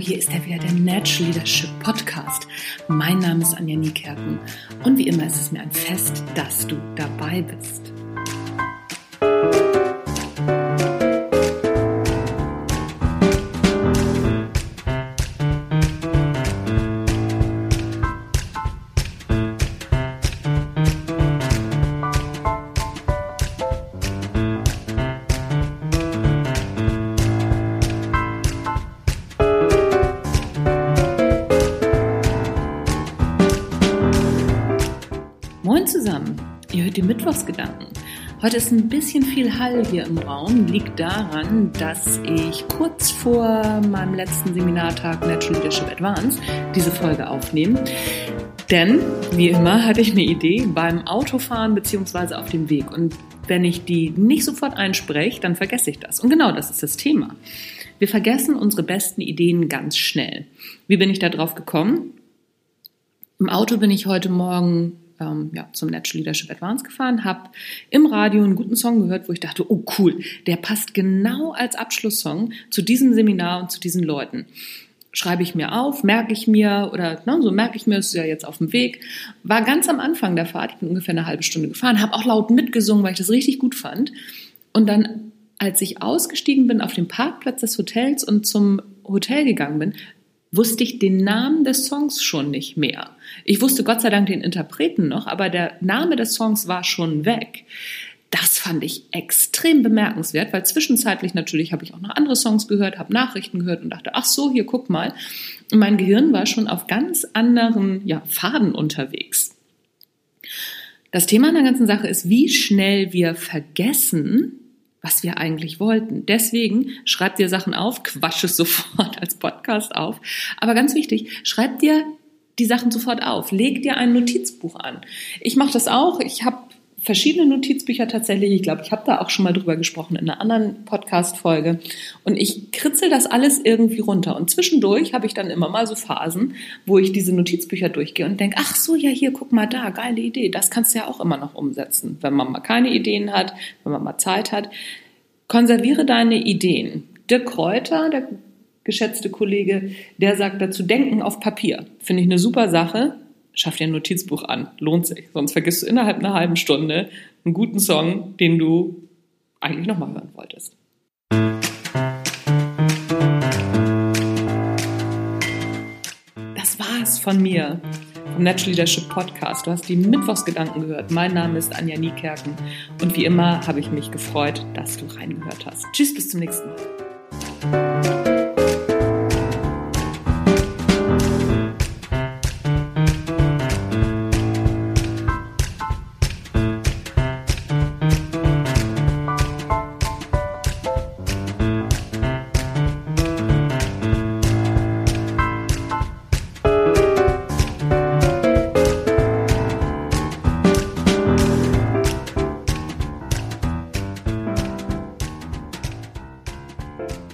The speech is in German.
Hier ist er wieder, der Natural Leadership Podcast. Mein Name ist Anja Niekerken und wie immer ist es mir ein Fest, dass du dabei bist. Zusammen. Ihr hört die Mittwochsgedanken. Heute ist ein bisschen viel Hall hier im Raum. Liegt daran, dass ich kurz vor meinem letzten Seminartag Natural Leadership Advance diese Folge aufnehme. Denn, wie immer, hatte ich eine Idee beim Autofahren bzw. auf dem Weg. Und wenn ich die nicht sofort einspreche, dann vergesse ich das. Und genau das ist das Thema. Wir vergessen unsere besten Ideen ganz schnell. Wie bin ich da drauf gekommen? Im Auto bin ich heute Morgen ähm, ja, zum Natural Leadership Advance gefahren, habe im Radio einen guten Song gehört, wo ich dachte, oh cool, der passt genau als Abschlusssong zu diesem Seminar und zu diesen Leuten. Schreibe ich mir auf, merke ich mir oder ne, so merke ich mir, ist ja jetzt auf dem Weg. War ganz am Anfang der Fahrt, ich bin ungefähr eine halbe Stunde gefahren, habe auch laut mitgesungen, weil ich das richtig gut fand. Und dann, als ich ausgestiegen bin auf dem Parkplatz des Hotels und zum Hotel gegangen bin, wusste ich den Namen des Songs schon nicht mehr. Ich wusste Gott sei Dank den Interpreten noch, aber der Name des Songs war schon weg. Das fand ich extrem bemerkenswert, weil zwischenzeitlich natürlich habe ich auch noch andere Songs gehört, habe Nachrichten gehört und dachte, ach so, hier guck mal. Und mein Gehirn war schon auf ganz anderen ja, Faden unterwegs. Das Thema an der ganzen Sache ist, wie schnell wir vergessen, was wir eigentlich wollten. Deswegen schreib dir Sachen auf, quatsch es sofort als Podcast auf. Aber ganz wichtig, schreib dir die Sachen sofort auf. Leg dir ein Notizbuch an. Ich mache das auch. Ich habe verschiedene Notizbücher tatsächlich. Ich glaube, ich habe da auch schon mal drüber gesprochen in einer anderen Podcast-Folge. Und ich kritzel das alles irgendwie runter. Und zwischendurch habe ich dann immer mal so Phasen, wo ich diese Notizbücher durchgehe und denke, ach so, ja, hier, guck mal da, geile Idee. Das kannst du ja auch immer noch umsetzen, wenn man mal keine Ideen hat, wenn man mal Zeit hat. Konserviere deine Ideen. Dirk Kräuter, der geschätzte Kollege, der sagt dazu, denken auf Papier. Finde ich eine super Sache schaff dir ein Notizbuch an. Lohnt sich. Sonst vergisst du innerhalb einer halben Stunde einen guten Song, den du eigentlich nochmal hören wolltest. Das war's von mir, vom Natural Leadership Podcast. Du hast die Mittwochsgedanken gehört. Mein Name ist Anja Niekerken und wie immer habe ich mich gefreut, dass du reingehört hast. Tschüss, bis zum nächsten Mal. Bye.